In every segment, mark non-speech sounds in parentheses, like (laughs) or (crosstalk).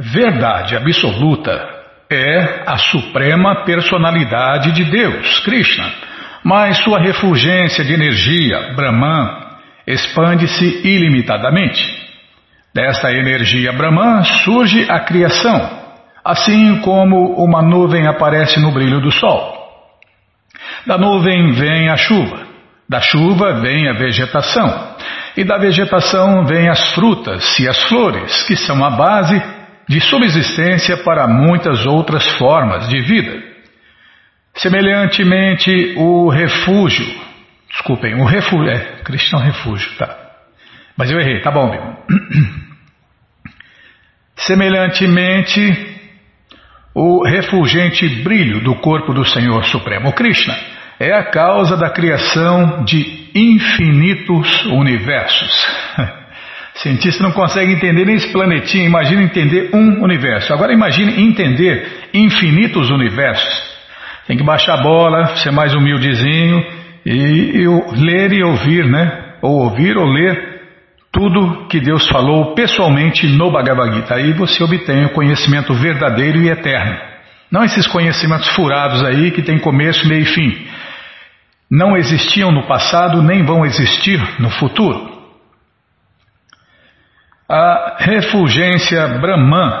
verdade absoluta é a suprema personalidade de Deus, Krishna, mas sua refulgência de energia, Brahman, expande-se ilimitadamente. Desta energia Brahman surge a criação, assim como uma nuvem aparece no brilho do sol. Da nuvem vem a chuva, da chuva vem a vegetação, e da vegetação vem as frutas e as flores, que são a base de subsistência para muitas outras formas de vida. Semelhantemente, o refúgio, desculpem, o refúgio, é, cristão refúgio, tá. Mas eu errei, tá bom, meu. (clears throat) Semelhantemente, o refulgente brilho do corpo do Senhor Supremo Krishna é a causa da criação de infinitos universos. (laughs) Cientista não consegue entender nem esse planetinha, imagina entender um universo. Agora imagine entender infinitos universos. Tem que baixar a bola, ser mais humildezinho e, e ler e ouvir, né? Ou ouvir ou ler tudo que Deus falou pessoalmente no Bhagavad Gita. Aí você obtém o conhecimento verdadeiro e eterno. Não esses conhecimentos furados aí que tem começo, meio e fim. Não existiam no passado nem vão existir no futuro. A refulgência Brahman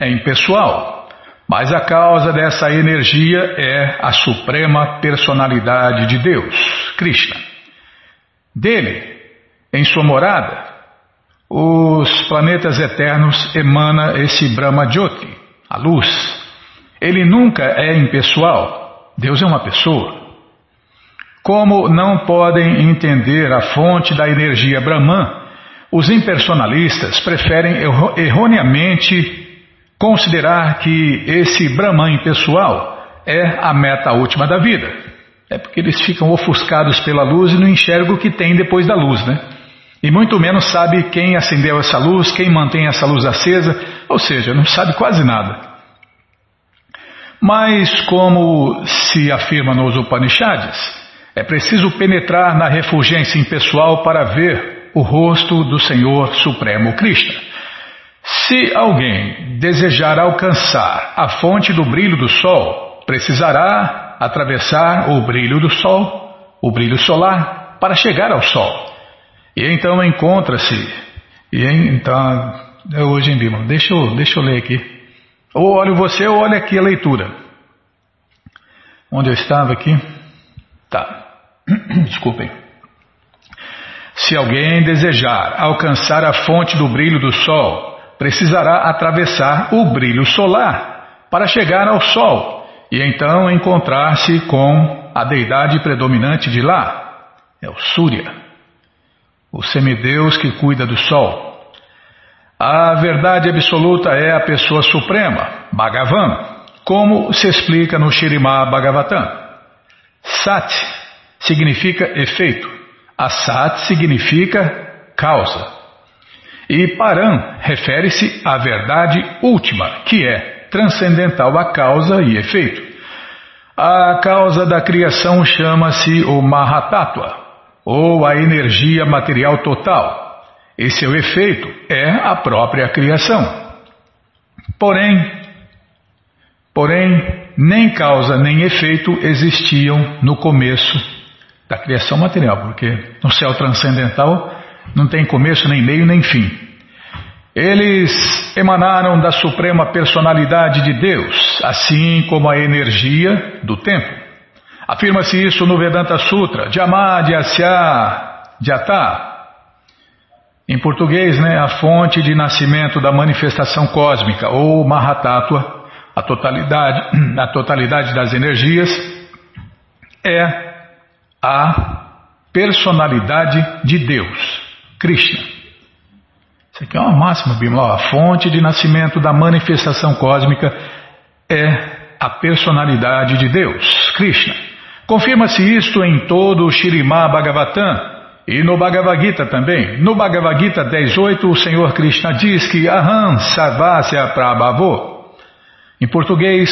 é impessoal, mas a causa dessa energia é a suprema personalidade de Deus, Krishna. Dele em sua morada, os planetas eternos emana esse Brahma Jyoti, a luz. Ele nunca é impessoal. Deus é uma pessoa. Como não podem entender a fonte da energia Brahman, os impersonalistas preferem erroneamente considerar que esse Brahman impessoal é a meta última da vida. É porque eles ficam ofuscados pela luz e não enxergam o que tem depois da luz, né? E muito menos sabe quem acendeu essa luz, quem mantém essa luz acesa, ou seja, não sabe quase nada. Mas, como se afirma nos Upanishads, é preciso penetrar na refulgência impessoal para ver o rosto do Senhor Supremo Krishna. Se alguém desejar alcançar a fonte do brilho do sol, precisará atravessar o brilho do sol, o brilho solar, para chegar ao sol. E então encontra-se, e então, é hoje em Bíblia, deixa eu, deixa eu ler aqui. Ou olho você ou olha aqui a leitura. Onde eu estava aqui? Tá, (clears throat) desculpem. Se alguém desejar alcançar a fonte do brilho do sol, precisará atravessar o brilho solar para chegar ao sol e então encontrar-se com a deidade predominante de lá, é o Surya o semideus que cuida do sol. A verdade absoluta é a pessoa suprema, Bhagavan, como se explica no Shirimá Bhagavatam. Sat significa efeito, Asat significa causa. E Param refere-se à verdade última, que é transcendental a causa e efeito. A causa da criação chama-se o Mahatattva, ou a energia material total. E seu efeito é a própria criação. Porém, porém, nem causa nem efeito existiam no começo da criação material, porque no céu transcendental não tem começo, nem meio, nem fim. Eles emanaram da suprema personalidade de Deus, assim como a energia do tempo. Afirma-se isso no Vedanta Sutra, Jamad Asya Jata. Em português, né, a fonte de nascimento da manifestação cósmica, ou Mahatattva, a totalidade, (clears throat) a totalidade das energias, é a personalidade de Deus, Krishna. Isso aqui é uma máxima, Bimala. A fonte de nascimento da manifestação cósmica é a personalidade de Deus, Krishna. Confirma-se isto em todo o Shirimá Bhagavatam e no Bhagavad Gita também. No Bhagavad Gita 10.8 o Senhor Krishna diz que Aham Sarvasya Prabhavo. Em português,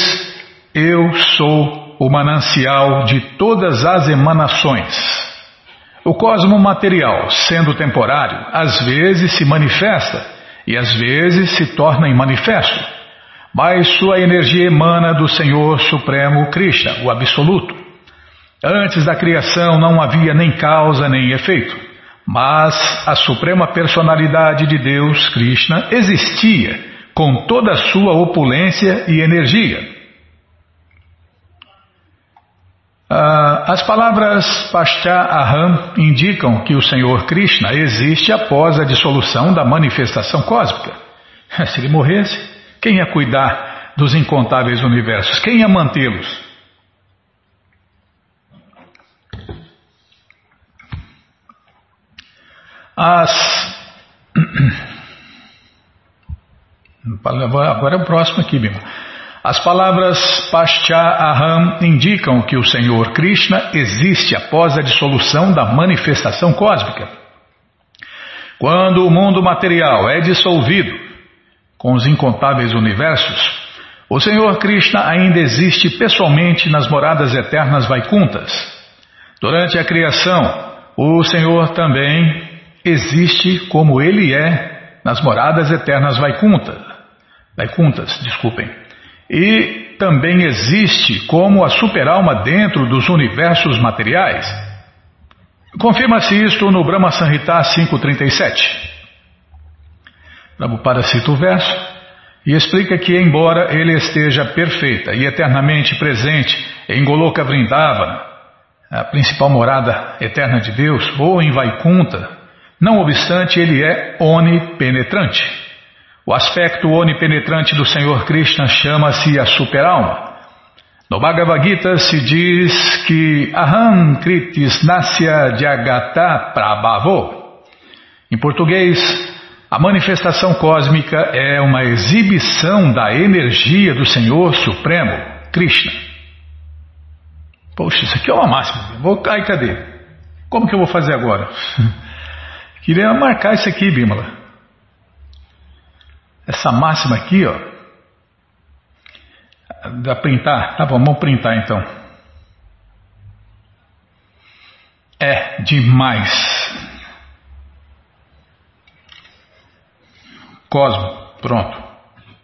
eu sou o manancial de todas as emanações. O cosmo material, sendo temporário, às vezes se manifesta e às vezes se torna manifesto, mas sua energia emana do Senhor Supremo Krishna, o Absoluto. Antes da criação não havia nem causa nem efeito, mas a Suprema Personalidade de Deus, Krishna, existia com toda a sua opulência e energia. Ah, as palavras Aham indicam que o Senhor Krishna existe após a dissolução da manifestação cósmica. (laughs) Se ele morresse, quem ia cuidar dos incontáveis universos? Quem ia mantê-los? As. (coughs) Agora é o próximo aqui, Bima. As palavras Aham indicam que o Senhor Krishna existe após a dissolução da manifestação cósmica. Quando o mundo material é dissolvido com os incontáveis universos, o Senhor Krishna ainda existe pessoalmente nas moradas eternas Vaikuntas. Durante a criação, o Senhor também existe como ele é nas moradas eternas Vaikuntas. Vaikuntas, desculpem e também existe como a superalma dentro dos universos materiais. Confirma-se isto no Brahma Sanhita 537. Prabhupada cita o verso e explica que, embora ele esteja perfeita e eternamente presente em Goloka Vrindavana, a principal morada eterna de Deus, ou em Vaikunta, não obstante ele é onipenetrante. O aspecto onipenetrante do Senhor Krishna chama-se a superalma. No Bhagavad Gita se diz que Aham Kritis Nasya Jagata Prabhavo. Em português, a manifestação cósmica é uma exibição da energia do Senhor Supremo, Krishna. Poxa, isso aqui é uma máxima. Vou, ai, cadê? Como que eu vou fazer agora? (laughs) Queria marcar isso aqui, Bimala. Essa máxima aqui, ó. Da printar? Tá bom, vamos printar então. É demais. Cosmo, pronto.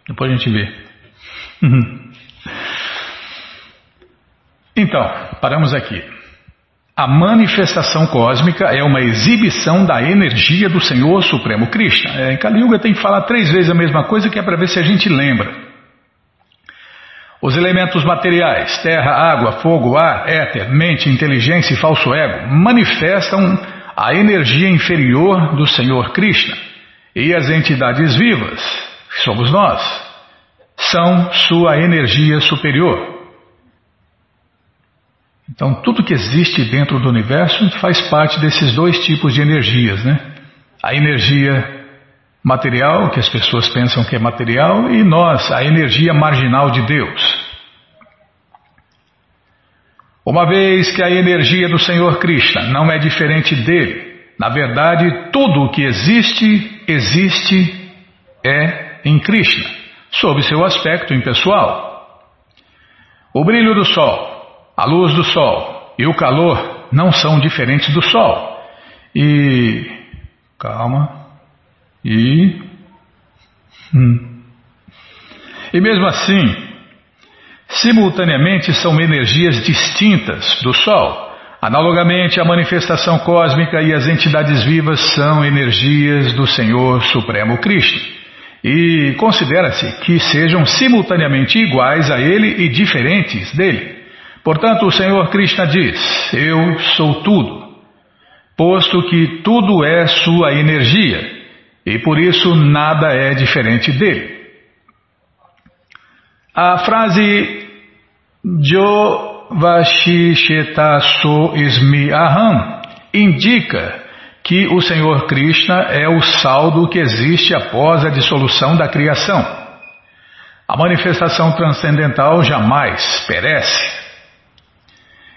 Depois a gente vê. Então, paramos aqui. A manifestação cósmica é uma exibição da energia do Senhor Supremo Krishna. É, em Kali Yuga tem que falar três vezes a mesma coisa que é para ver se a gente lembra. Os elementos materiais, terra, água, fogo, ar, éter, mente, inteligência e falso ego, manifestam a energia inferior do Senhor Krishna. E as entidades vivas, que somos nós, são sua energia superior. Então, tudo que existe dentro do universo faz parte desses dois tipos de energias, né? A energia material, que as pessoas pensam que é material, e nós, a energia marginal de Deus. Uma vez que a energia do Senhor Krishna não é diferente dele, na verdade, tudo o que existe, existe é em Krishna, sob seu aspecto impessoal. O brilho do sol, a luz do Sol e o calor não são diferentes do Sol. E. Calma. E. Hum. E mesmo assim, simultaneamente são energias distintas do Sol. Analogamente, a manifestação cósmica e as entidades vivas são energias do Senhor Supremo Cristo. E considera-se que sejam simultaneamente iguais a Ele e diferentes dele. Portanto, o Senhor Krishna diz: Eu sou tudo, posto que tudo é sua energia, e por isso nada é diferente dele. A frase Jo Vashisheta So Ismi Aham indica que o Senhor Krishna é o saldo que existe após a dissolução da criação. A manifestação transcendental jamais perece.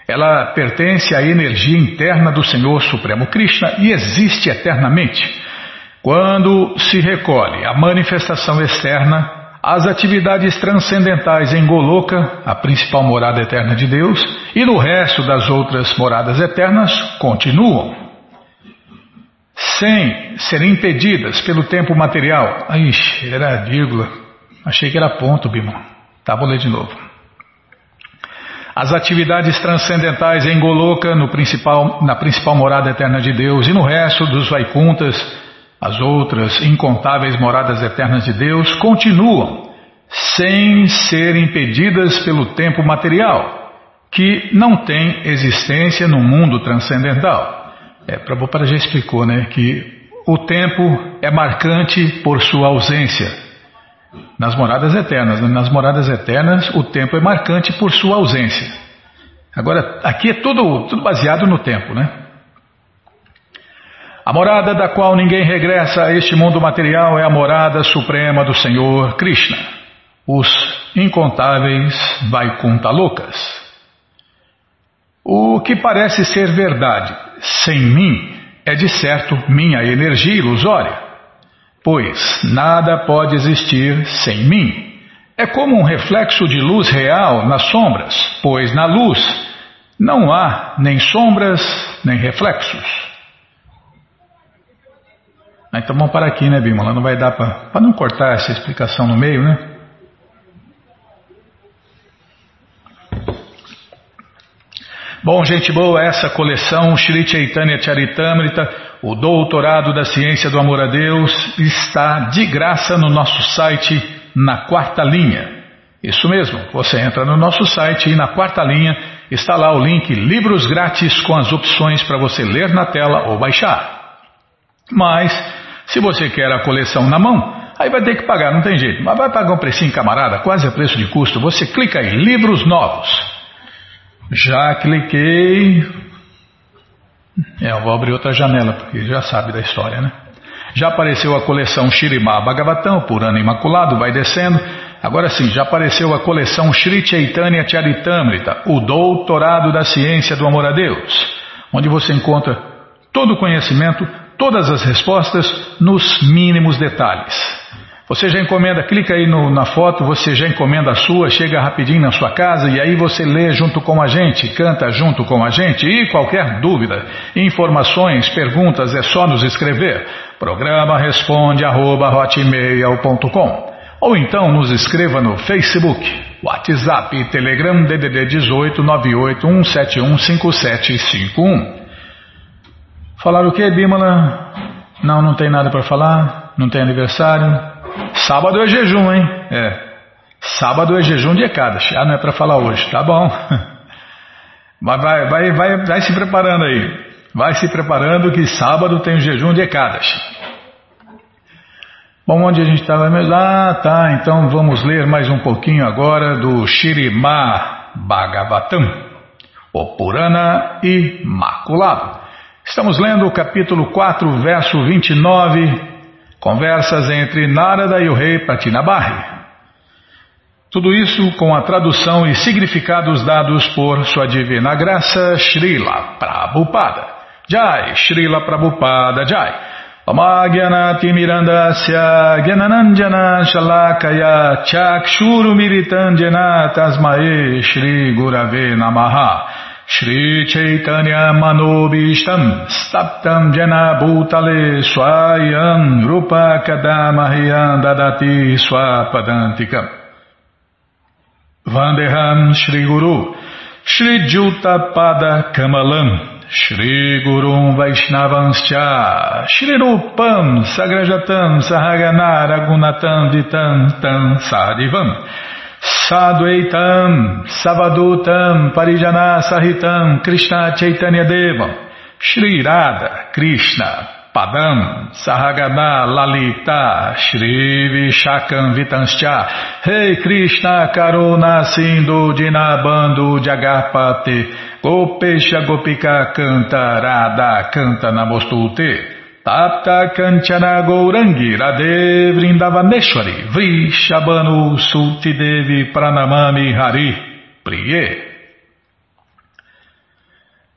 Ela pertence à energia interna do Senhor Supremo Krishna e existe eternamente. Quando se recolhe a manifestação externa, as atividades transcendentais em Goloka, a principal morada eterna de Deus, e no resto das outras moradas eternas continuam. sem serem impedidas pelo tempo material. Ixi, era vírgula. Achei que era ponto, Bima. Tá, vou ler de novo. As atividades transcendentais em Goloka, principal, na principal morada eterna de Deus, e no resto dos Vaikuntas, as outras incontáveis moradas eternas de Deus, continuam sem ser impedidas pelo tempo material, que não tem existência no mundo transcendental. É, Prabhupada já explicou, né, que o tempo é marcante por sua ausência. Nas moradas eternas, né? nas moradas eternas, o tempo é marcante por sua ausência. Agora, aqui é tudo, tudo baseado no tempo, né? A morada da qual ninguém regressa a este mundo material é a morada suprema do Senhor Krishna, os incontáveis Vaikuntalokas. O que parece ser verdade sem mim é de certo minha energia ilusória, pois nada pode existir sem mim. É como um reflexo de luz real nas sombras, pois na luz não há nem sombras nem reflexos. Então vamos parar aqui, né, Bimala? Não vai dar para não cortar essa explicação no meio, né? Bom, gente boa, essa coleção Shri Chaitanya Charitamrita, o doutorado da ciência do amor a Deus, está de graça no nosso site na quarta linha. Isso mesmo, você entra no nosso site e na quarta linha está lá o link Livros Grátis com as opções para você ler na tela ou baixar. Mas, se você quer a coleção na mão, aí vai ter que pagar, não tem jeito. Mas vai pagar um precinho, camarada, quase a preço de custo. Você clica aí, Livros Novos. Já cliquei. É, eu vou abrir outra janela, porque já sabe da história, né? Já apareceu a coleção Shirimá Bhagavatam, por ano imaculado, vai descendo. Agora sim, já apareceu a coleção Shri Chaitanya Charitamrita, o doutorado da ciência do amor a Deus, onde você encontra todo o conhecimento, todas as respostas nos mínimos detalhes. Você já encomenda, clica aí no, na foto, você já encomenda a sua, chega rapidinho na sua casa e aí você lê junto com a gente, canta junto com a gente e qualquer dúvida, informações, perguntas é só nos escrever. Programa responde arroba, ou então nos escreva no Facebook, WhatsApp, Telegram DDD 18 98 171 5751. Falar o que, Bímola? Não, não tem nada para falar, não tem aniversário. Sábado é jejum, hein? É. Sábado é jejum de Ekadas. Ah, não é para falar hoje. Tá bom. (laughs) Mas vai, vai, vai, vai se preparando aí. Vai se preparando que sábado tem o jejum de Ekadas. Bom, onde a gente estava mesmo? Ah, tá. Então vamos ler mais um pouquinho agora do Shirimá Bhagavatam, o Purana Imaculado. Estamos lendo o capítulo 4, verso 29 Conversas entre Narada e o rei Pratinabarri. Tudo isso com a tradução e significados dados por Sua Divina Graça Srila Prabhupada. Jai, Srila Prabhupada Jai. Amagyanati Mirandasya Gyananandjana Shalakaya Chakshuru Miritandjana Tasmae Shri Gurave Namaha Shri Chaitanya Manobishtam Staptam Jena Bhutale Swayam Rupa Kadamahyam Dadati Swapadantikam Vandeham Shri Guru Shri Juta Pada Kamalam Shri Gurum Vaishnavanscha Shri Rupam Sagrajatam Sahagana Ragunatam Tam Sadivam Sadhuaitam, Savadutam, Parijana Sahitam, Krishna Chaitanya Devam, Shri Radha, Krishna, Padam, Sahagana, Lalita, Shri Vishakam Vitanscha, Rei hey Krishna Karuna Sindhu Dinabando Jagapate, Gopesha Gopika Canta, Radha Canta Namostute, Tapta Kanchana Gourangi Radhe Vrindavaneshwari Vrishabhanu Sultidevi Pranamami Hari Priye.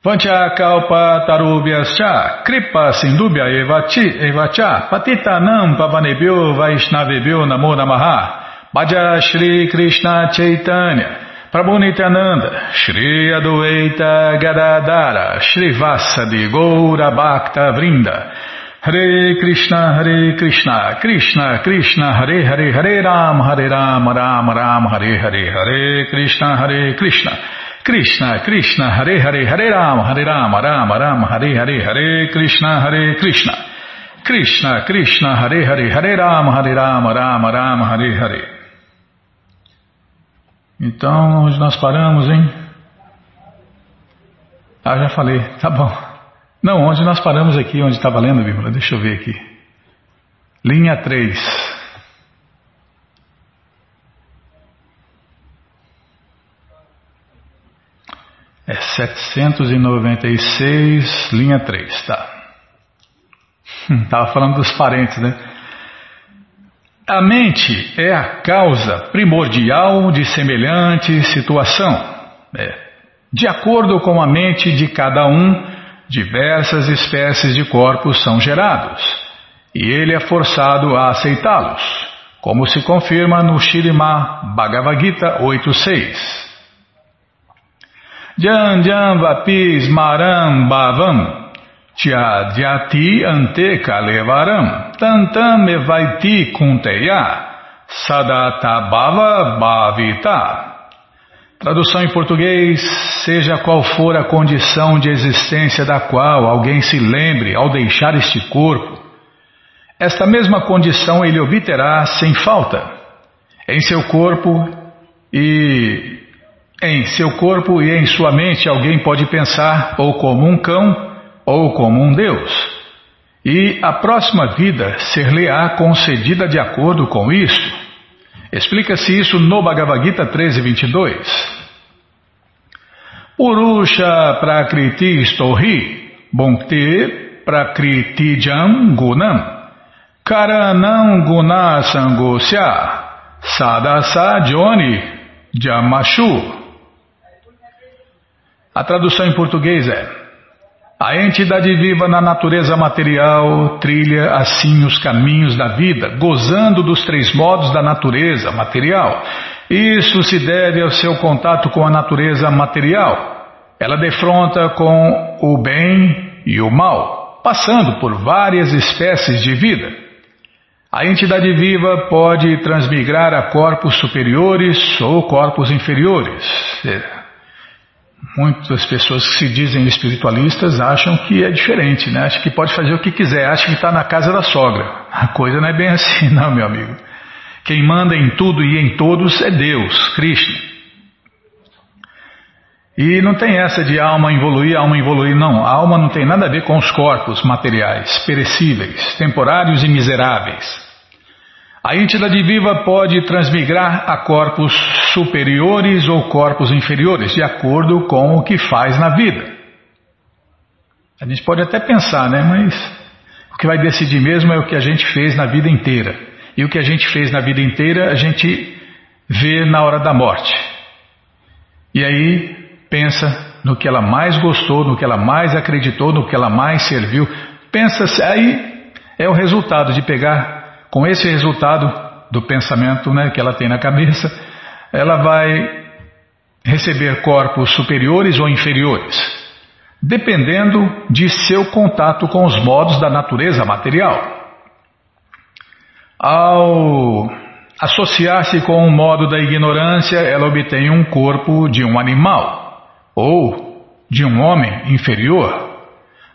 Vancha Kalpa Tarubhyascha Kripa Sindubhya Evachi Evacha Patitanam Pavanebhyo Vaishnavebhyo Namo Namaha. Bhaja Shri Krishna Chaitanya Prabhu Nityananda, Shri Adueita Gadadara, Shri Vassa de Goura Bhakta Vrinda, Hare Krishna, Hare Krishna, Krishna Krishna, Hare Hare, Hare Ram, Hare Ram, Ram Ram, Hare Hare, Hare Krishna, Hare Krishna, Krishna Krishna, Hare Hare, Hare Ram, Hare Ram, Ram Ram, Hare Hare, Hare Krishna, Hare Krishna, Krishna Krishna, Hare Hare, Hare Ram, Hare Ram, Ram Ram, Hare Hare. Então, onde nós paramos, hein? Ah, já falei, (laughs) tá bom. Não, onde nós paramos aqui, onde está valendo, Bíblia? Deixa eu ver aqui. Linha 3. É 796, linha 3, tá. Estava hum, falando dos parentes, né? A mente é a causa primordial de semelhante situação. É. De acordo com a mente de cada um, diversas espécies de corpos são gerados, e ele é forçado a aceitá-los, como se confirma no Shirima Bhagavad Gita 8.6. Jan Jan Vapis Maram Bhavam Tyadyati Ante Kalevaram Tantam Evaiti Kunteya Sadatabhava Bhavita Tradução em português: seja qual for a condição de existência da qual alguém se lembre ao deixar este corpo, esta mesma condição ele obterá sem falta. Em seu corpo e em seu corpo e em sua mente alguém pode pensar ou como um cão ou como um deus. E a próxima vida ser-lhe-á concedida de acordo com isto. Explica-se isso no Bhagavad Gita 13.22. Urusha Prakriti Stohi Bhakti Prakriti Gunam Karanam Guna Sangosya Sadasa Joni Jamashu A tradução em português é a entidade viva na natureza material trilha assim os caminhos da vida, gozando dos três modos da natureza material. Isso se deve ao seu contato com a natureza material. Ela defronta com o bem e o mal, passando por várias espécies de vida. A entidade viva pode transmigrar a corpos superiores ou corpos inferiores. Muitas pessoas que se dizem espiritualistas acham que é diferente, né? Acham que pode fazer o que quiser, acham que está na casa da sogra. A coisa não é bem (laughs) assim, não, meu amigo. Quem manda em tudo e em todos é Deus, Krishna. E não tem essa de alma evoluir, alma evoluir, não. A alma não tem nada a ver com os corpos materiais, perecíveis, temporários e miseráveis. A entidade viva pode transmigrar a corpos superiores ou corpos inferiores, de acordo com o que faz na vida. A gente pode até pensar, né? Mas o que vai decidir mesmo é o que a gente fez na vida inteira. E o que a gente fez na vida inteira, a gente vê na hora da morte. E aí pensa no que ela mais gostou, no que ela mais acreditou, no que ela mais serviu. Pensa, aí é o resultado de pegar com esse resultado do pensamento né, que ela tem na cabeça, ela vai receber corpos superiores ou inferiores, dependendo de seu contato com os modos da natureza material. Ao associar-se com o modo da ignorância, ela obtém um corpo de um animal ou de um homem inferior.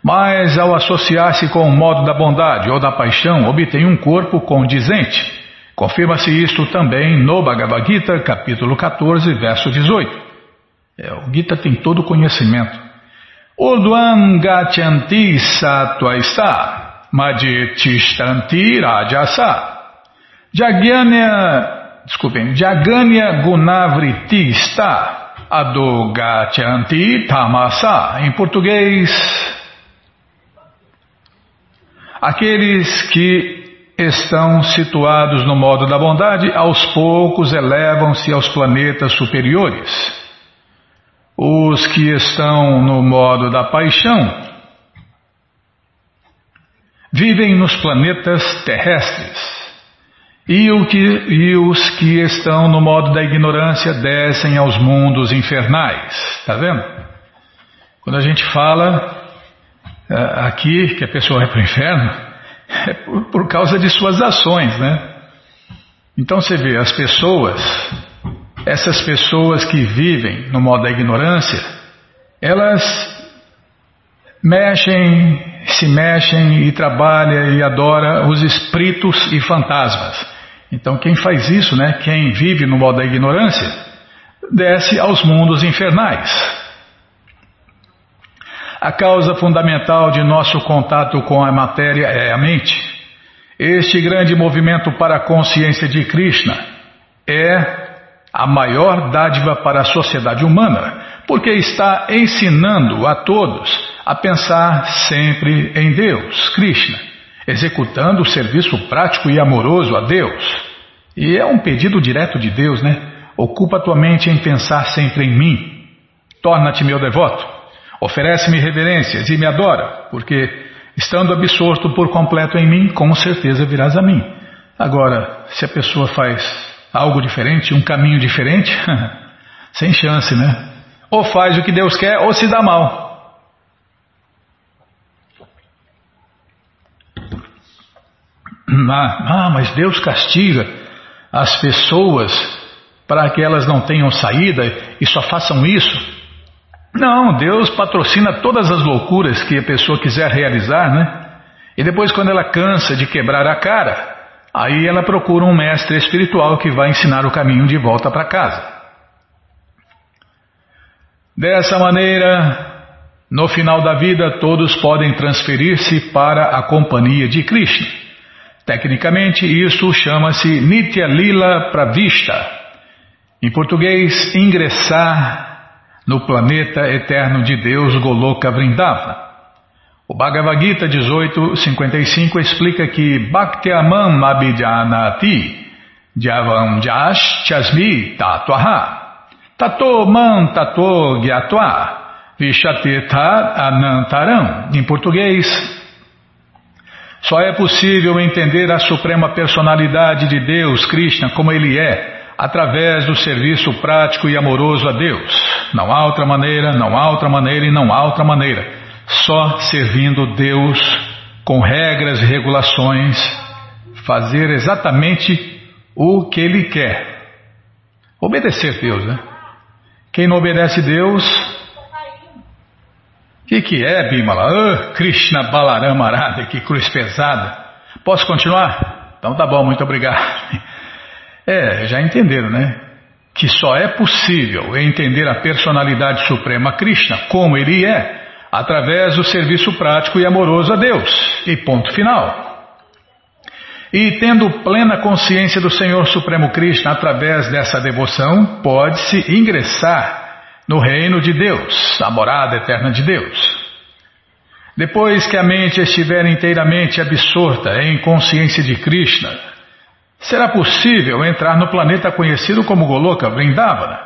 Mas ao associar-se com o modo da bondade ou da paixão, obtém um corpo condizente. Confirma-se isto também no Bhagavad Gita, capítulo 14, verso 18. É, o Gita tem todo o conhecimento. Urdvam gachanti satvaisa madhitishtanti rajasa Jaganya, desculpem, Jaganya gunavriti está adogachanti tamasa. Em português, Aqueles que estão situados no modo da bondade, aos poucos elevam-se aos planetas superiores. Os que estão no modo da paixão vivem nos planetas terrestres. E, que, e, os que estão no modo da ignorância descem aos mundos infernais. Está vendo? Quando a gente fala aqui, que a pessoa vai para o inferno, É por, por causa de suas ações, né? Então você vê, as pessoas, essas pessoas que vivem no modo da ignorância, elas mexem, se mexem e trabalham e adora os espíritos e fantasmas. Então quem faz isso, né, quem vive no modo da ignorância, desce aos mundos infernais. A causa fundamental de nosso contato com a matéria é a mente. Este grande movimento para a consciência de Krishna é a maior dádiva para a sociedade humana, porque está ensinando a todos a pensar sempre em Deus, Krishna, executando o serviço prático e amoroso a Deus. E é um pedido direto de Deus, né? Ocupa tua mente em pensar sempre em mim. Torna-te meu devoto. Oferece-me reverências e me adora, porque, estando absorto por completo em mim, com certeza virás a mim. Agora, se a pessoa faz algo diferente, um caminho diferente, (laughs) sem chance, né? Ou faz o que Deus quer, ou se dá mal. Ah, ah mas Deus castiga as pessoas para que elas não tenham saída e só façam isso. Não, Deus patrocina todas as loucuras que a pessoa quiser realizar, né? E depois, quando ela cansa de quebrar a cara, aí ela procura um mestre espiritual que vai ensinar o caminho de volta para casa. Dessa maneira, no final da vida, todos podem transferir-se para a companhia de Krishna. Tecnicamente, isso chama-se Nitya Lila Pravista. Em português, ingressar no planeta eterno de Deus Goloka Vrindavana. O Bhagavad Gita 1855 explica que Bhaktyamam Abhidyanati Javam Jash Chasmi Tatwaha Tato Man Tato Gyatwa Vishateta Anantaram. Em português, só é possível entender a suprema personalidade de Deus, Krishna, como ele é através do serviço prático e amoroso a Deus. Não há outra maneira, não há outra maneira e não há outra maneira. Só servindo Deus com regras e regulações, fazer exatamente o que Ele quer. Obedecer Deus, né? Quem não obedece Deus. O que, que é, Bimala? Oh, Krishna Balarama Arada, que cruz pesada. Posso continuar? Então tá bom, muito obrigado. É, já entenderam, né? Que só é possível entender a personalidade suprema Krishna como ele é, através do serviço prático e amoroso a Deus. E ponto final. E tendo plena consciência do Senhor Supremo Krishna através dessa devoção, pode-se ingressar no reino de Deus, a morada eterna de Deus. Depois que a mente estiver inteiramente absorta em consciência de Krishna, será possível entrar no planeta conhecido como Goloka Vrindavana,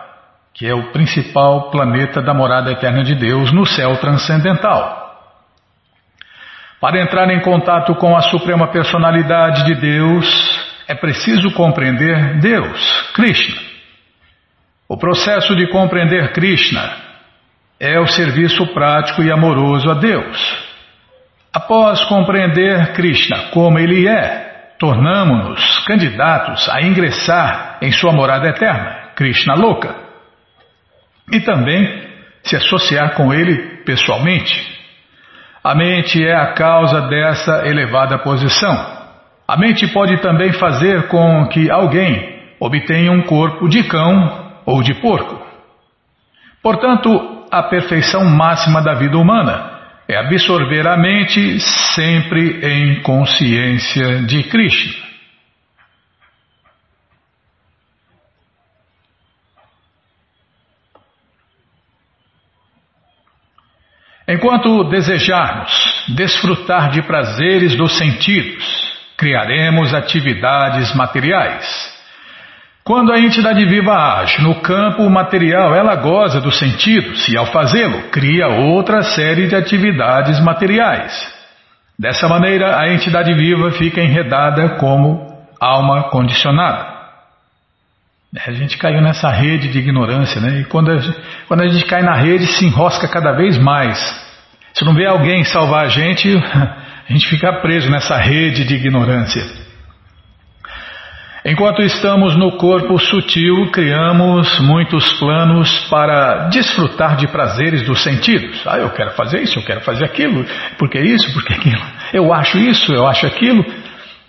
que é o principal planeta da morada eterna de Deus no céu transcendental. Para entrar em contato com a suprema personalidade de Deus, é preciso compreender Deus, Krishna. O processo de compreender Krishna é o serviço prático e amoroso a Deus. Após compreender Krishna como ele é, tornamos-nos candidatos a ingressar em sua morada eterna, Krishna Loka, e também se associar com ele pessoalmente. A mente é a causa dessa elevada posição. A mente pode também fazer com que alguém obtenha um corpo de cão ou de porco. Portanto, a perfeição máxima da vida humana é absorver a mente sempre em consciência de Krishna. Enquanto desejarmos desfrutar de prazeres dos sentidos, criaremos atividades materiais. Quando a entidade viva age no campo material, ela goza dos sentidos e, ao fazê-lo, cria outra série de atividades materiais. Dessa maneira, a entidade viva fica enredada como alma condicionada. A gente caiu nessa rede de ignorância, né? E quando a, gente, quando a gente cai na rede, se enrosca cada vez mais. Se não vê alguém salvar a gente, (laughs) A gente fica preso nessa rede de ignorância. Enquanto estamos no corpo sutil, criamos muitos planos para desfrutar de prazeres dos sentidos. Ah, eu quero fazer isso, eu quero fazer aquilo, porque isso, porque aquilo. Eu acho isso, eu acho aquilo.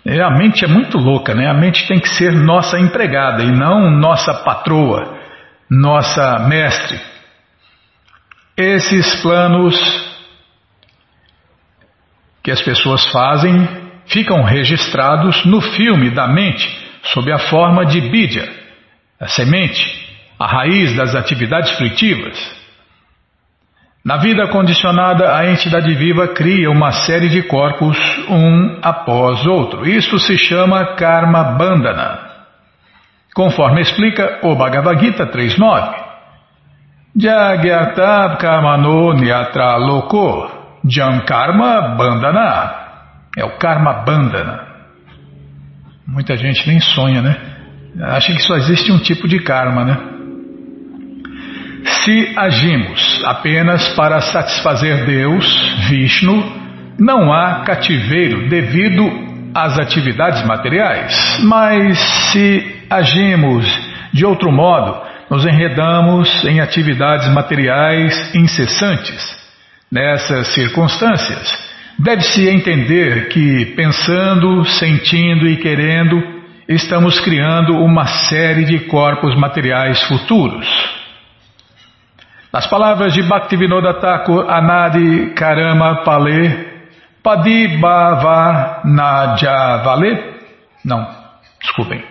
É, a mente é muito louca, né? A mente tem que ser nossa empregada e não nossa patroa, nossa mestre. Esses planos que as pessoas fazem ficam registrados no filme da mente sob a forma de bidya, a semente, a raiz das atividades fruitivas. Na vida condicionada, a entidade viva cria uma série de corpos, um após outro. Isso se chama karma bandhana. Conforme explica o Bhagavad Gita 3.9. Jagyatab karmano nyatra loko jam karma bandhana. É o karma bandhana. Muita gente nem sonha, né? Acha que só existe um tipo de karma, né? Se agimos apenas para satisfazer Deus, Vishnu, não há cativeiro devido às atividades materiais. Mas se agimos de outro modo, nos enredamos em atividades materiais incessantes. Nessas circunstâncias, Deve-se entender que, pensando, sentindo e querendo, estamos criando uma série de corpos materiais futuros. Nas palavras de Bhaktivinoda Thakur Anadi Karama Pale Padibhava Najavale Não, desculpem.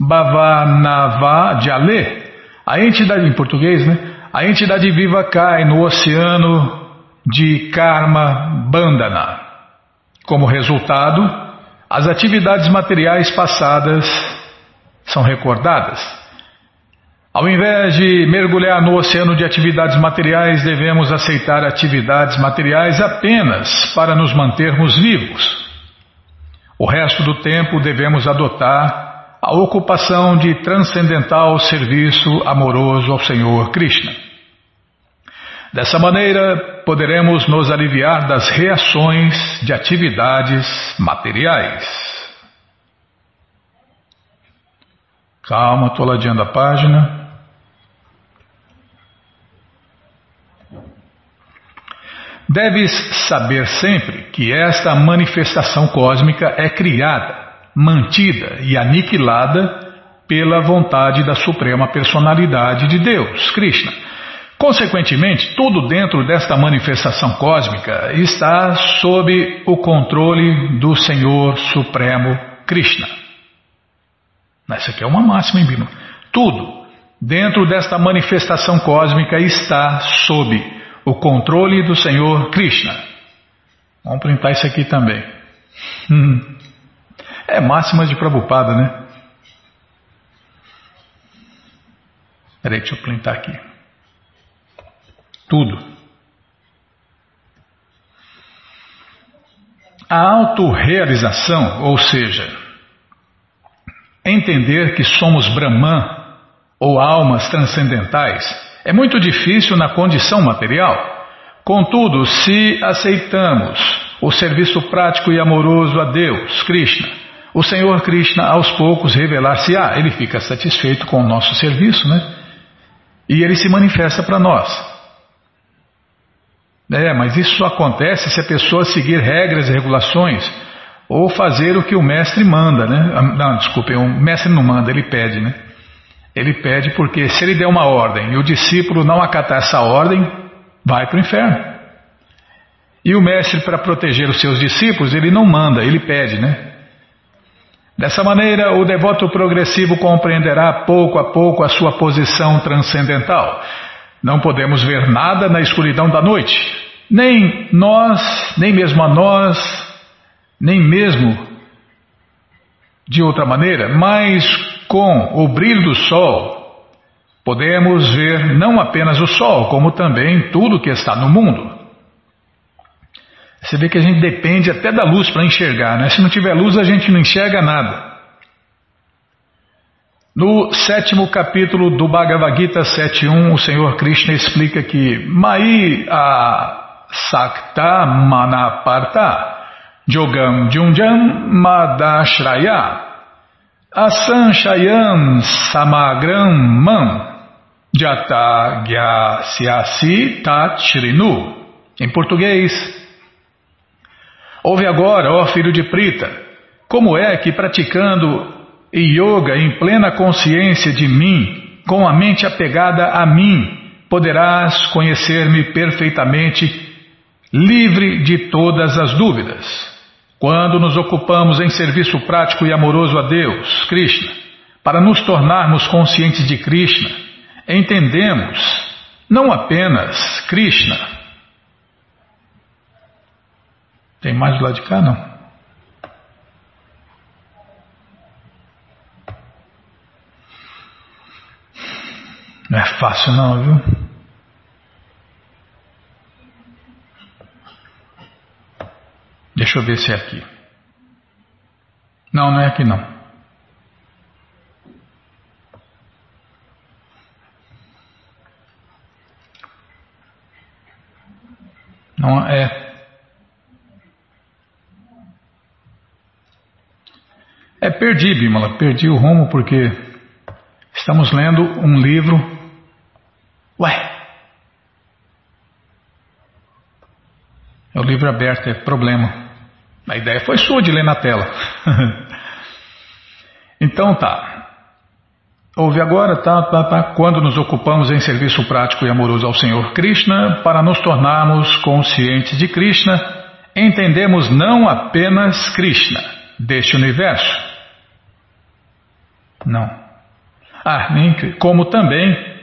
Bhavanava Jale A entidade, em português, né? A entidade viva cai no oceano de karma bandana. Como resultado, as atividades materiais passadas são recordadas. Ao invés de mergulhar no oceano de atividades materiais, devemos aceitar atividades materiais apenas para nos mantermos vivos. O resto do tempo devemos adotar a ocupação de transcendental serviço amoroso ao Senhor Krishna. Dessa maneira, poderemos nos aliviar das reações de atividades materiais. Calma, estou ladeando a página. Deves saber sempre que esta manifestação cósmica é criada, mantida e aniquilada pela vontade da Suprema Personalidade de Deus, Krishna Consequentemente, tudo dentro desta manifestação cósmica está sob o controle do Senhor Supremo Krishna. Essa aqui é uma máxima em Bima. Tudo dentro desta manifestação cósmica está sob o controle do Senhor Krishna. Vamos printar isso aqui também. Hum. É máxima de Prabhupada, né? Peraí, deixa eu printar aqui. Tudo. A autorrealização, ou seja, entender que somos Brahman ou almas transcendentais, é muito difícil na condição material. Contudo, se aceitamos o serviço prático e amoroso a Deus, Krishna, o Senhor Krishna aos poucos revelar-se-á, ele fica satisfeito com o nosso serviço, né? E ele se manifesta para nós. É, mas isso acontece se a pessoa seguir regras e regulações ou fazer o que o mestre manda, né? Ah, não, desculpe, o mestre não manda, ele pede, né? Ele pede porque se ele der uma ordem e o discípulo não acatar essa ordem, vai para o inferno. E o mestre, para proteger os seus discípulos, ele não manda, ele pede, né? Dessa maneira, o devoto progressivo compreenderá pouco a pouco a sua posição transcendental não podemos ver nada na escuridão da noite, nem nós, nem mesmo a nós, nem mesmo de outra maneira, mas com o brilho do sol, podemos ver não apenas o sol, como também tudo que está no mundo. Você vê que a gente depende até da luz para enxergar, né? Se não tiver luz, a gente não enxerga nada. No sétimo capítulo do Bhagavad Gita 7.1, o Senhor Krishna explica que Mai a Sakta Manaparta Jogam Junjam Madashraya Asanshayam Samagram Man Jata Gyasiasi Tat Shrinu. Em português, ouve agora, ó filho de Prita, como é que praticando yoga em plena consciência de mim, com a mente apegada a mim, poderás conhecer-me perfeitamente, livre de todas as dúvidas. Quando nos ocupamos em serviço prático e amoroso a Deus, Krishna, para nos tornarmos conscientes de Krishna, entendemos não apenas Krishna. Tem mais do lado de cá, não? Não é fácil não, viu? Deixa eu ver se é aqui. Não, não é aqui não. Não é. É, perdi, Bimala, perdi o rumo porque estamos lendo um livro. Ué! É o livro aberto, é problema. A ideia foi sua de ler na tela. (laughs) então tá. Ouve agora, tá, tá, tá, quando nos ocupamos em serviço prático e amoroso ao Senhor Krishna, para nos tornarmos conscientes de Krishna, entendemos não apenas Krishna, deste universo. Não. Ah, como também,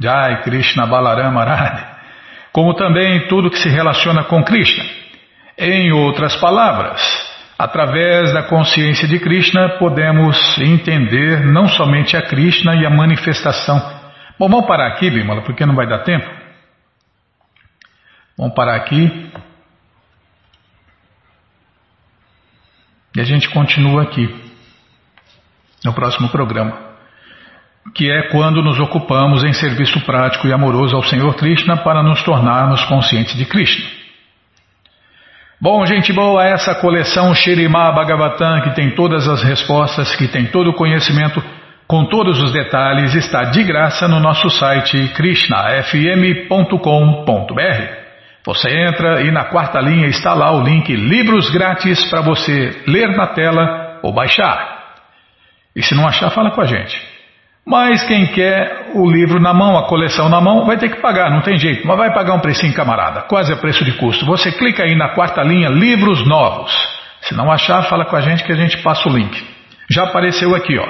Jai Krishna Balarama Arade, como também tudo que se relaciona com Krishna. Em outras palavras, Através da consciência de Krishna, podemos entender não somente a Krishna e a manifestação. Bom, vamos parar aqui, Bimala, porque não vai dar tempo. Vamos parar aqui. E a gente continua aqui, no próximo programa, que é quando nos ocupamos em serviço prático e amoroso ao Senhor Krishna para nos tornarmos conscientes de Krishna. Bom, gente boa, essa coleção Shirimá Bhagavatam, que tem todas as respostas, que tem todo o conhecimento, com todos os detalhes, está de graça no nosso site krishnafm.com.br. Você entra e na quarta linha está lá o link Livros Grátis para você ler na tela ou baixar. E se não achar, fala com a gente. Mas quem quer o livro na mão, a coleção na mão, vai ter que pagar, não tem jeito, mas vai pagar um precinho, camarada, quase a preço de custo. Você clica aí na quarta linha, livros novos. Se não achar, fala com a gente que a gente passa o link. Já apareceu aqui, ó.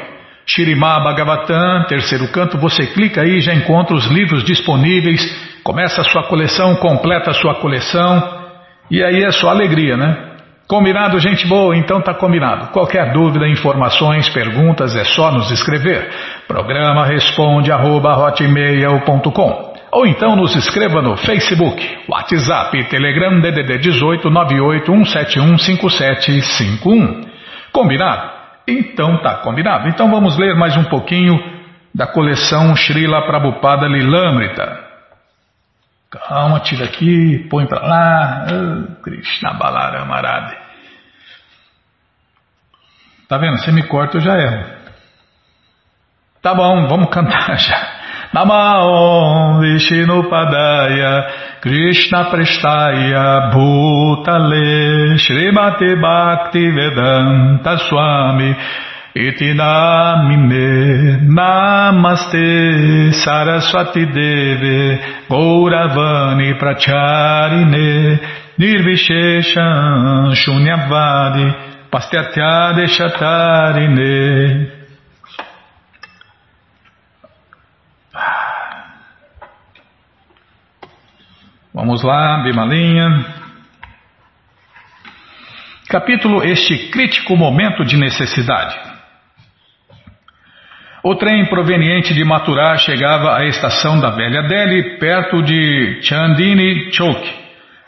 Shirimá Bhagavatam, terceiro canto, você clica aí, já encontra os livros disponíveis, começa a sua coleção, completa a sua coleção, e aí é só alegria, né? Combinado, gente boa? Então tá combinado. Qualquer dúvida, informações, perguntas, é só nos escrever. Programa responde arroba, ou então nos escreva no Facebook, WhatsApp, Telegram, DDD 18 981715751. Combinado? Então tá combinado. Então vamos ler mais um pouquinho da coleção Srila Prabhupada Lilamrita. Calma, tira aqui, põe para lá. Oh, Krishna Balarama Arade. Tá vendo? Você me corta, eu já erro. Tá bom, vamos cantar (laughs) já. Namaon Vishnu Padaya Krishna Prestaya Bhutale Srimati Bhakti Vedanta Swami Iti namine namaste saraswati deve gauravani pracharine nirvisheshan shunyavadi pastyatya chatarine Vamos lá, Bimalinha. Capítulo Este Crítico Momento de Necessidade. O trem proveniente de Maturá chegava à estação da Velha Delhi, perto de Chandini Chowk,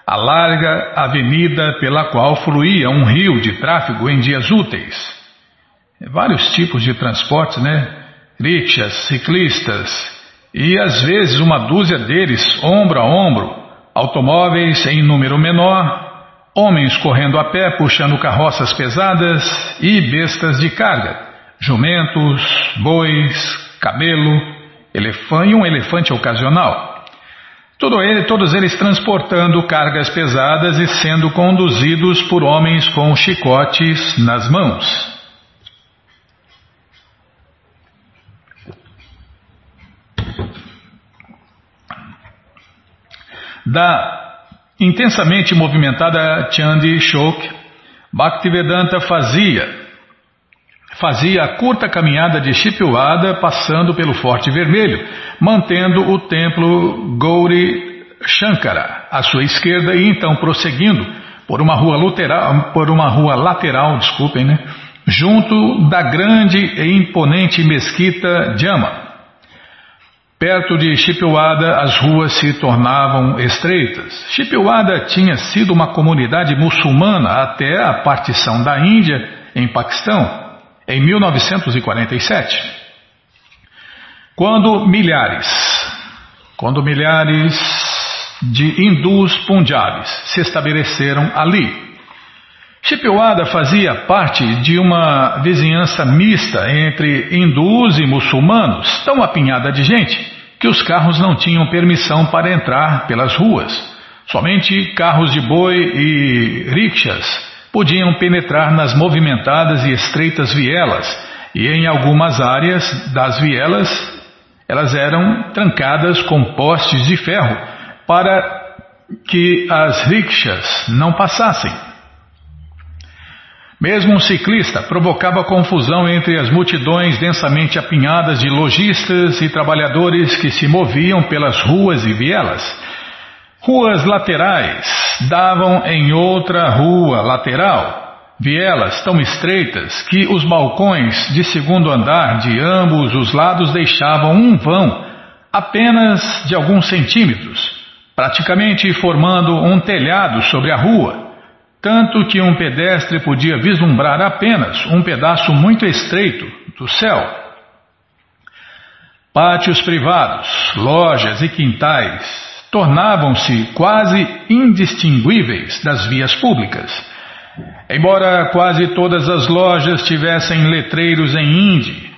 a larga avenida pela qual fluía um rio de tráfego em dias úteis. Vários tipos de transportes, né? Rickshaws, ciclistas e às vezes uma dúzia deles ombro a ombro, automóveis em número menor, homens correndo a pé puxando carroças pesadas e bestas de carga, jumentos, bois, camelo, elefante e um elefante ocasional. Ele, todos eles transportando cargas pesadas e sendo conduzidos por homens com chicotes nas mãos. Da intensamente movimentada Chandi Shok, Bhaktivedanta fazia fazia a curta caminhada de Shipwada passando pelo Forte Vermelho, mantendo o templo Gauri Shankara à sua esquerda e então prosseguindo por uma rua lateral, por uma rua lateral, desculpem, né, junto da grande e imponente mesquita Jama. Perto de Shipwada, as ruas se tornavam estreitas. Shipwada tinha sido uma comunidade muçulmana até a partição da Índia em Paquistão, em 1947. Quando milhares, quando milhares de hindus punjabis se estabeleceram ali. Shipwada fazia parte de uma vizinhança mista entre hindus e muçulmanos, tão apinhada de gente que os carros não tinham permissão para entrar pelas ruas. Somente carros de boi e rickshaws podiam penetrar nas movimentadas e estreitas vielas, e em algumas áreas das vielas elas eram trancadas com postes de ferro para que as rickshaws não passassem. Mesmo um ciclista provocava confusão entre as multidões densamente apinhadas de lojistas e trabalhadores que se moviam pelas ruas e vielas. Ruas laterais davam em outra rua lateral, vielas tão estreitas que os balcões de segundo andar de ambos os lados deixavam um vão apenas de alguns centímetros, praticamente formando um telhado sobre a rua tanto que um pedestre podia vislumbrar apenas um pedaço muito estreito do céu. Pátios privados, lojas e quintais tornavam-se quase indistinguíveis das vias públicas. Embora quase todas as lojas tivessem letreiros em hindi,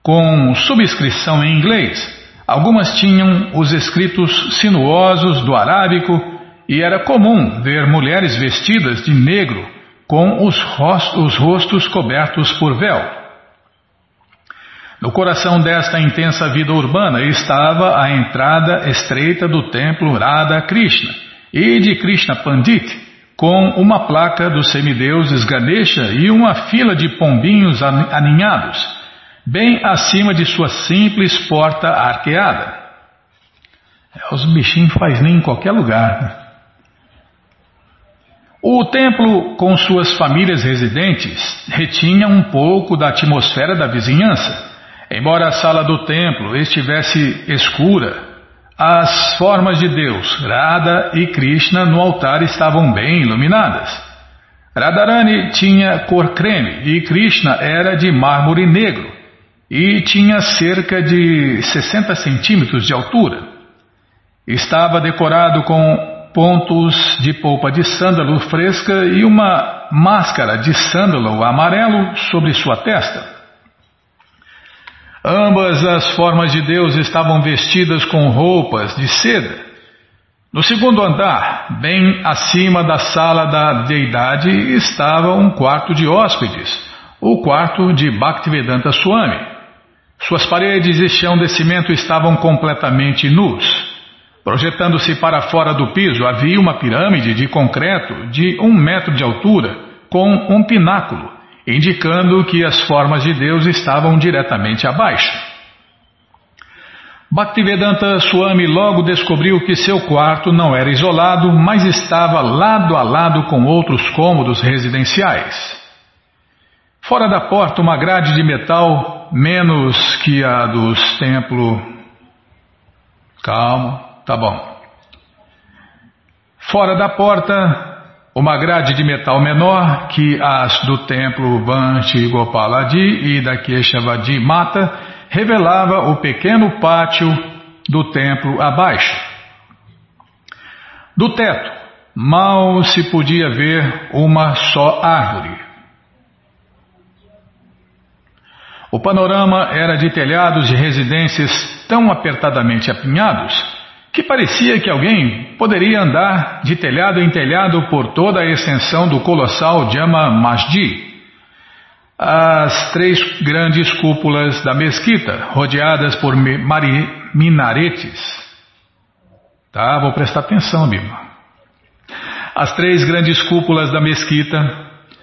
com subscrição em inglês, algumas tinham os escritos sinuosos do arábico e era comum ver mulheres vestidas de negro com os rostos, os rostos cobertos por véu. No coração desta intensa vida urbana estava a entrada estreita do templo Radha Krishna e de Krishna Pandit, com uma placa dos semideuses Ganesha e uma fila de pombinhos aninhados, bem acima de sua simples porta arqueada. É, os bichinhos faz nem em qualquer lugar. Né? O templo, com suas famílias residentes, retinha um pouco da atmosfera da vizinhança. Embora a sala do templo estivesse escura, as formas de Deus, Radha e Krishna, no altar estavam bem iluminadas. Radharani tinha cor creme e Krishna era de mármore negro e tinha cerca de 60 centímetros de altura. Estava decorado com pontos de polpa de sândalo fresca e uma máscara de sândalo amarelo sobre sua testa. Ambas as formas de Deus estavam vestidas com roupas de seda. No segundo andar, bem acima da sala da deidade, estava um quarto de hóspedes, o quarto de Bhaktivedanta Swami. Suas paredes e chão de cimento estavam completamente nus. Projetando-se para fora do piso havia uma pirâmide de concreto de um metro de altura, com um pináculo, indicando que as formas de Deus estavam diretamente abaixo. Bhaktivedanta Swami logo descobriu que seu quarto não era isolado, mas estava lado a lado com outros cômodos residenciais. Fora da porta, uma grade de metal, menos que a dos templos. Calma. Tá bom. Fora da porta, uma grade de metal menor que as do templo Vanchi Gopaladi e da Keshavadi Mata revelava o pequeno pátio do templo abaixo. Do teto, mal se podia ver uma só árvore. O panorama era de telhados de residências tão apertadamente apinhados que parecia que alguém poderia andar de telhado em telhado por toda a extensão do colossal Jama Masjid. As três grandes cúpulas da mesquita, rodeadas por minaretes. Tá, vou prestar atenção, Bima. As três grandes cúpulas da mesquita,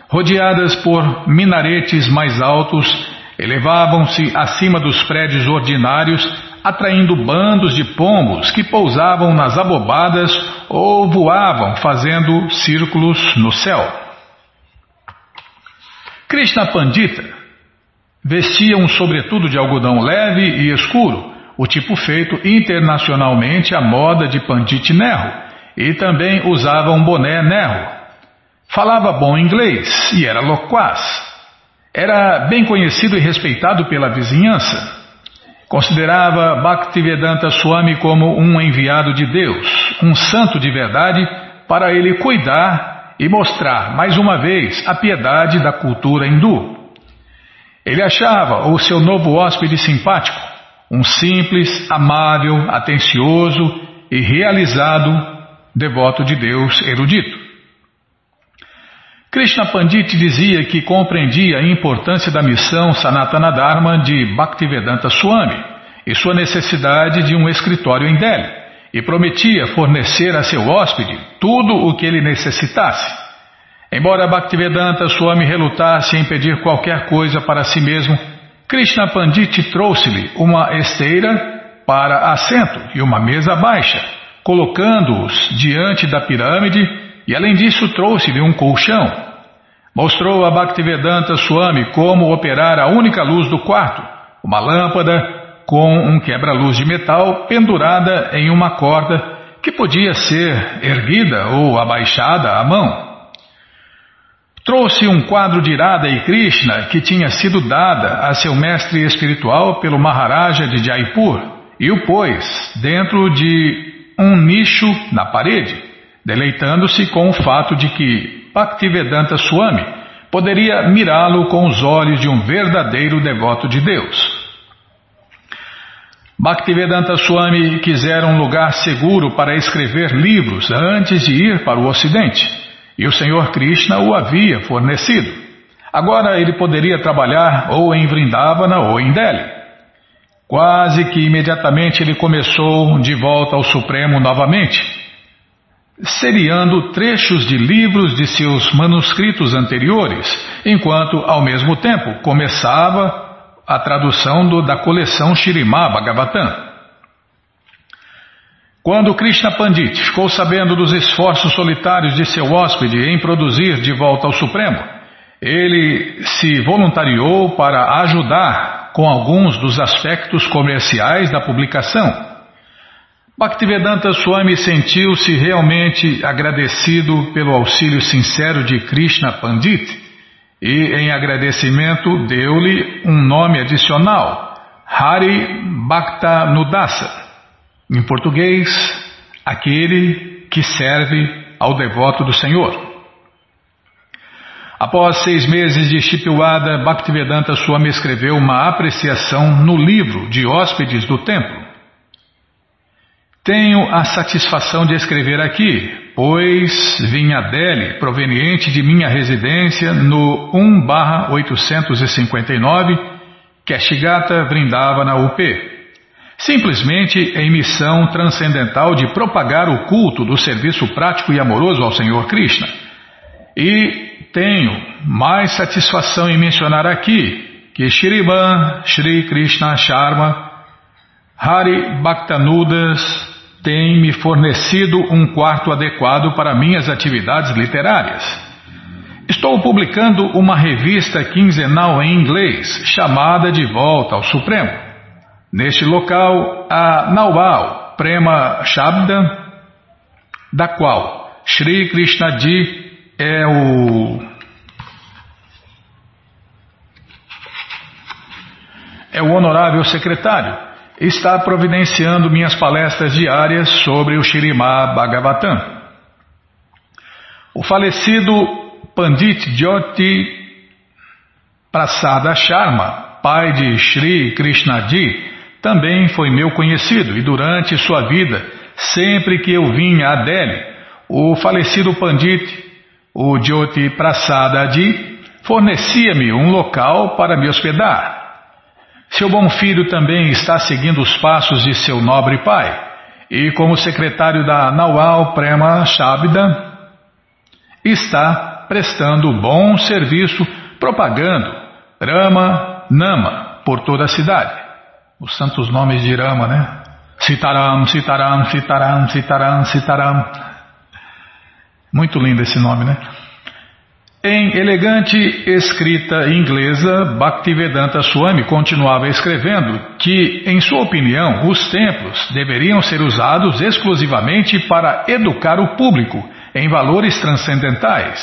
rodeadas por minaretes mais altos, elevavam-se acima dos prédios ordinários, atraindo bandos de pombos que pousavam nas abobadas ou voavam fazendo círculos no céu. Krishna Pandita vestia um sobretudo de algodão leve e escuro, o tipo feito internacionalmente à moda de Pandit Nehru e também usava um boné Nehru. Falava bom inglês e era loquaz. Era bem conhecido e respeitado pela vizinhança. Considerava Bhaktivedanta Swami como um enviado de Deus, um santo de verdade, para ele cuidar e mostrar mais uma vez a piedade da cultura hindu. Ele achava o seu novo hóspede simpático, um simples, amável, atencioso e realizado devoto de Deus erudito. Krishna Pandit dizia que compreendia a importância da missão Sanatana Dharma de Bhaktivedanta Swami e sua necessidade de um escritório em Delhi, e prometia fornecer a seu hóspede tudo o que ele necessitasse. Embora Bhaktivedanta Swami relutasse em pedir qualquer coisa para si mesmo, Krishna Pandit trouxe-lhe uma esteira para assento e uma mesa baixa colocando-os diante da pirâmide e, além disso, trouxe-lhe um colchão. Mostrou a Bhaktivedanta Swami como operar a única luz do quarto, uma lâmpada com um quebra-luz de metal pendurada em uma corda que podia ser erguida ou abaixada à mão. Trouxe um quadro de Irada e Krishna que tinha sido dada a seu mestre espiritual pelo Maharaja de Jaipur e o pôs dentro de um nicho na parede, deleitando-se com o fato de que Bhaktivedanta Swami poderia mirá-lo com os olhos de um verdadeiro devoto de Deus. Bhaktivedanta Swami quisera um lugar seguro para escrever livros antes de ir para o Ocidente, e o Senhor Krishna o havia fornecido. Agora ele poderia trabalhar ou em Vrindavana ou em Delhi. Quase que imediatamente ele começou de volta ao Supremo novamente, seriando trechos de livros de seus manuscritos anteriores, enquanto, ao mesmo tempo, começava a tradução do, da coleção Shirimá Bhagavatam. Quando Krishna Pandit ficou sabendo dos esforços solitários de seu hóspede em produzir de volta ao Supremo, ele se voluntariou para ajudar com alguns dos aspectos comerciais da publicação. Bhaktivedanta Swami sentiu-se realmente agradecido pelo auxílio sincero de Krishna Pandit e, em agradecimento, deu-lhe um nome adicional, Hari Bhaktanudasa, em português, aquele que serve ao devoto do Senhor. Após seis meses de Shipwada, Bhaktivedanta Swami escreveu uma apreciação no livro de hóspedes do templo. Tenho a satisfação de escrever aqui, pois vinha Delhi, proveniente de minha residência no 1-859, Keshigata Vrindavana UP. Simplesmente em missão transcendental de propagar o culto do serviço prático e amoroso ao Senhor Krishna. E tenho mais satisfação em mencionar aqui que Shriman Shri Krishna Sharma Hari Bhaktanudas tem me fornecido um quarto adequado para minhas atividades literárias. Estou publicando uma revista quinzenal em inglês chamada De Volta ao Supremo. Neste local, a Naual Prema Shabda, da qual Shri Krishna Ji é o é o honorável secretário. Está providenciando minhas palestras diárias sobre o Shirimá Bhagavatam. O falecido Pandit Jyoti Prasada Sharma, pai de Sri Krishnaji, também foi meu conhecido e durante sua vida, sempre que eu vinha a Delhi, o falecido Pandit, o Jyoti Prasada Ji, fornecia-me um local para me hospedar. Seu bom filho também está seguindo os passos de seu nobre pai, e como secretário da Nawal Prema Shabda, está prestando bom serviço propagando Rama Nama por toda a cidade. Os santos nomes de Rama, né? Sitaram, Sitaram, Sitaram, Sitaram, Sitaram. Muito lindo esse nome, né? Em elegante escrita inglesa, Bhaktivedanta Swami continuava escrevendo que, em sua opinião, os templos deveriam ser usados exclusivamente para educar o público em valores transcendentais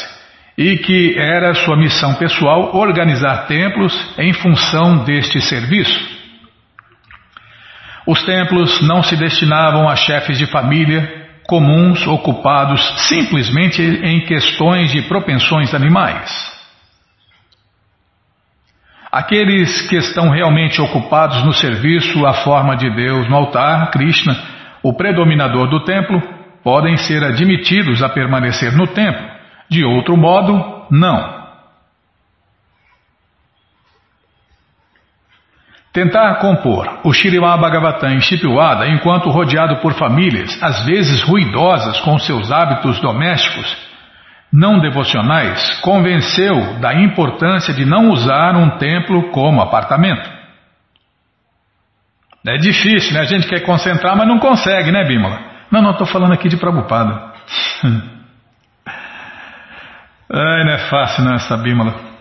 e que era sua missão pessoal organizar templos em função deste serviço. Os templos não se destinavam a chefes de família comuns ocupados simplesmente em questões de propensões animais. Aqueles que estão realmente ocupados no serviço à forma de Deus no altar, Krishna, o predominador do templo, podem ser admitidos a permanecer no templo de outro modo, não. Tentar compor o Shirimá Bhagavatam em Chipwada enquanto rodeado por famílias, às vezes ruidosas com seus hábitos domésticos, não devocionais, convenceu da importância de não usar um templo como apartamento. É difícil, né? A gente quer concentrar, mas não consegue, né, Bímola? Não, não, estou falando aqui de Prabhupada. (laughs) Ai, não é fácil, não, essa bímola.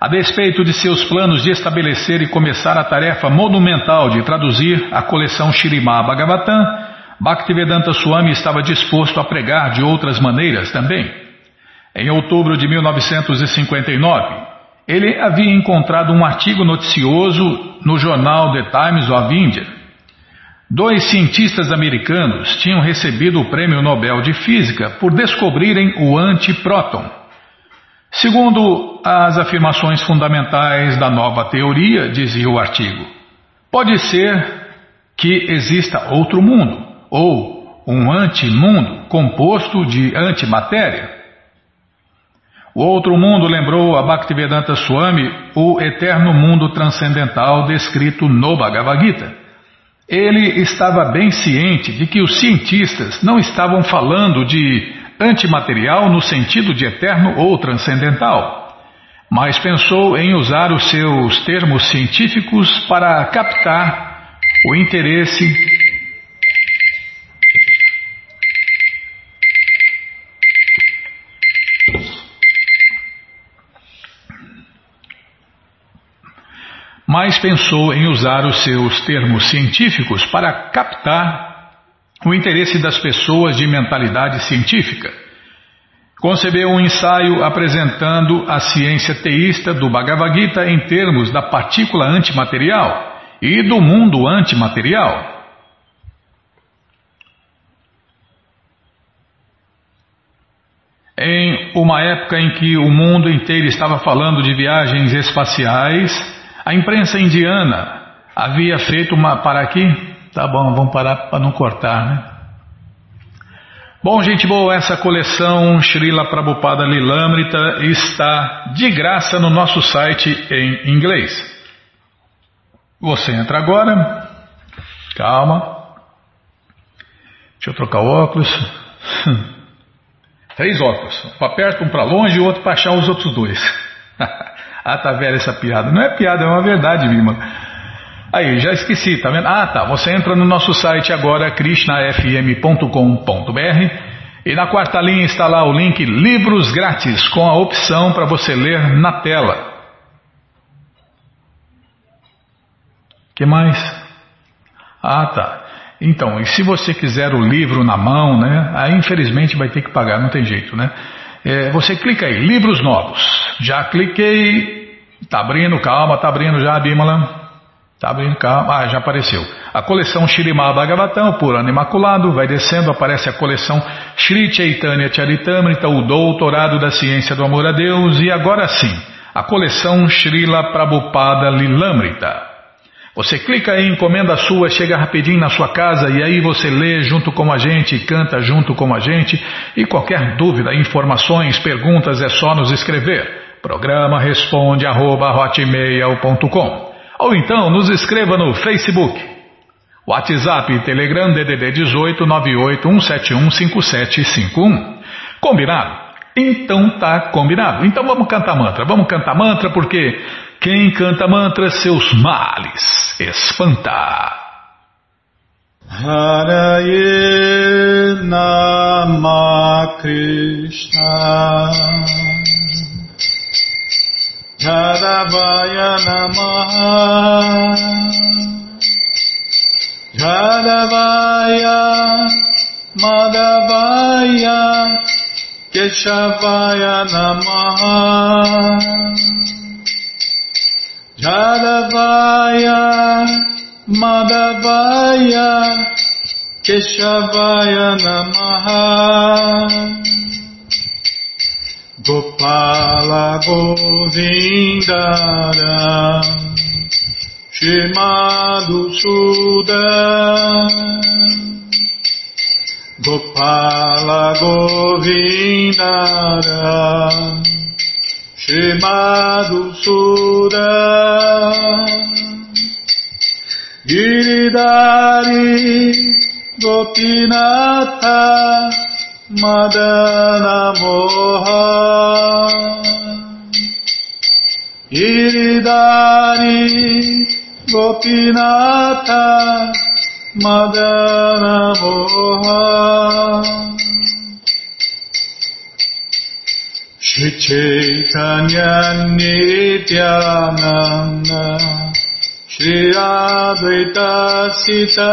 A despeito de seus planos de estabelecer e começar a tarefa monumental de traduzir a coleção Shirimá Bhagavatam, Bhaktivedanta Swami estava disposto a pregar de outras maneiras também. Em outubro de 1959, ele havia encontrado um artigo noticioso no jornal The Times of India Dois cientistas americanos tinham recebido o Prêmio Nobel de Física por descobrirem o antipróton. Segundo as afirmações fundamentais da nova teoria, dizia o artigo, pode ser que exista outro mundo, ou um antimundo composto de antimatéria. O outro mundo lembrou a Bhaktivedanta Swami o eterno mundo transcendental descrito no Bhagavad Gita. Ele estava bem ciente de que os cientistas não estavam falando de antimaterial no sentido de eterno ou transcendental, mas pensou em usar os seus termos científicos para captar o interesse mas pensou em usar os seus termos científicos para captar o interesse das pessoas de mentalidade científica. Concebeu um ensaio apresentando a ciência teísta do Bhagavad Gita em termos da partícula antimaterial e do mundo antimaterial. Em uma época em que o mundo inteiro estava falando de viagens espaciais, a imprensa indiana havia feito uma. Para aqui? Tá bom, vamos parar para não cortar, né? Bom, gente boa, essa coleção Srila Prabhupada Lilamrita está de graça no nosso site em inglês. Você entra agora. Calma. Deixa eu trocar o óculos. (laughs) Três óculos. Um para perto, um para longe e o outro para achar os outros dois. (laughs) Ah, tá velha essa piada. Não é piada, é uma verdade, Bima. Aí, já esqueci, tá vendo? Ah, tá. Você entra no nosso site agora, krishnafm.com.br e na quarta linha está lá o link Livros Grátis, com a opção para você ler na tela. que mais? Ah, tá. Então, e se você quiser o livro na mão, né? Aí infelizmente vai ter que pagar, não tem jeito, né? É, você clica aí, livros novos. Já cliquei, Tá abrindo, calma, tá abrindo já, Bimala. Tá bem, calma. Ah, já apareceu. A coleção Shirimá Bhagavatam, por ano imaculado, vai descendo, aparece a coleção Shri Chaitanya Charitamrita, o doutorado da ciência do amor a Deus, e agora sim, a coleção Srila Prabhupada Lilamrita. Você clica em encomenda sua, chega rapidinho na sua casa e aí você lê junto com a gente, canta junto com a gente. E qualquer dúvida, informações, perguntas é só nos escrever. Programa responde arroba, ou então nos escreva no Facebook. WhatsApp Telegram DDD 18 98 171 5751. Combinado? Então tá combinado. Então vamos cantar mantra. Vamos cantar mantra porque quem canta mantra seus males espanta. Haraye Krishna Jadavaya Namaha. Jadavaya Madhavaya Keshavaya Namaha. Jadavaya Madhavaya Keshavaya Namaha Gopala Govindara Shimadu Suda Gopala Govindara Shimadu Suda Giridari Gopinatha Madana Moha Iridari Gopinatha Madana Moha Shri Chaitanya Nityananda Shri Advaita Sita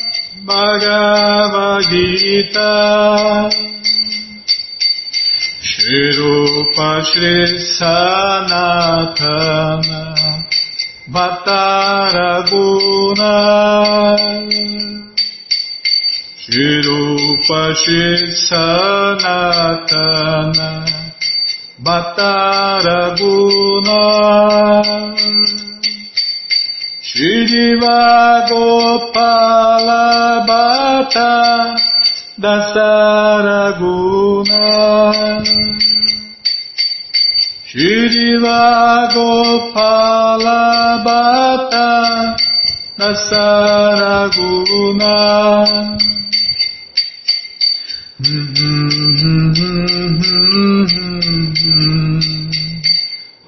Bhagavad Gita Shri Rupa Shri Sanatana Bhattaraguna Shri Rupa Shri Sanatana Shriva Gopala Bhatta Dasaraguna. Shriva Gopala Bhatta Dasaraguna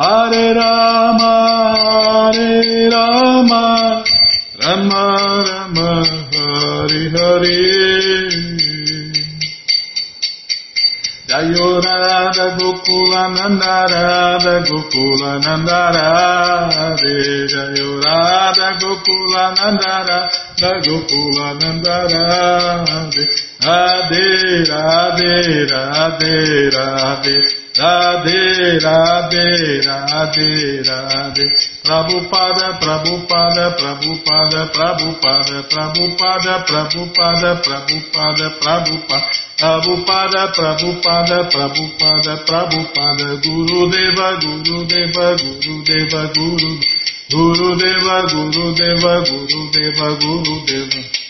Hare Rama Hare Rama Rama Rama Hare Hare. Jayorada Gokula Nandarada Gokula Nandarade Jayorada Gokula Nandarada Gokula Nandarade Radhe. Radhe Radhe Radhe Radhe Radhe, Radhe, Radhe, Radhe. prabupada prabupada prabupada prabupada prabupada prabupada prabupada Prabhupada. prabupada prabupada prabupada prabupada Guru Deva, Guru Deva, Guru Deva, Guru. Guru Deva, Guru Deva, Guru Deva, Guru Deva.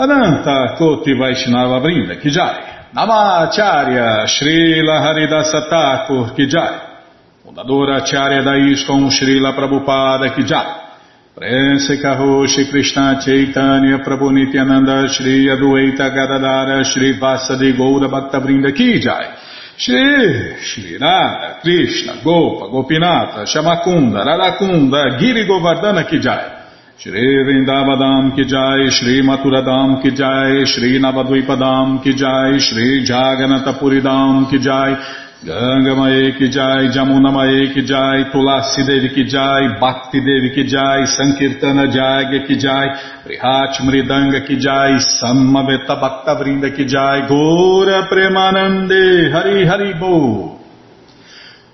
Ananta Koti Vaishnava Brinda Kijai, Namacharya Srila Haridasa Thakur Kijai, Fundadora Acharya da Srila Prabhupada Kijai, Prense Karoshi Krishna Chaitanya Prabhu Nityananda Shri Adueta Gadadara Shri Vasadi Goura Bhakta Brinda Kijai, Shri Shri Radha Krishna Gopa Gopinata Shamakunda Radakunda Giri Govardhana Kijai, Shri Vrindavadam ki jai, Shri Maturadam ki jai, Shri Navadvipadam ki jai, Shri Jaganatapuridam ki jai, Gangamaye ki jai, Jamunamaye ki jai, Tulasi Devi ki jai, Bhakti Devi ki jai, Sankirtana Jagya ki jai, Prihat Mridanga ki jai, Samaveta Bhakta Vrinda ki jai, Gora Premanande, Hari Hari Bo.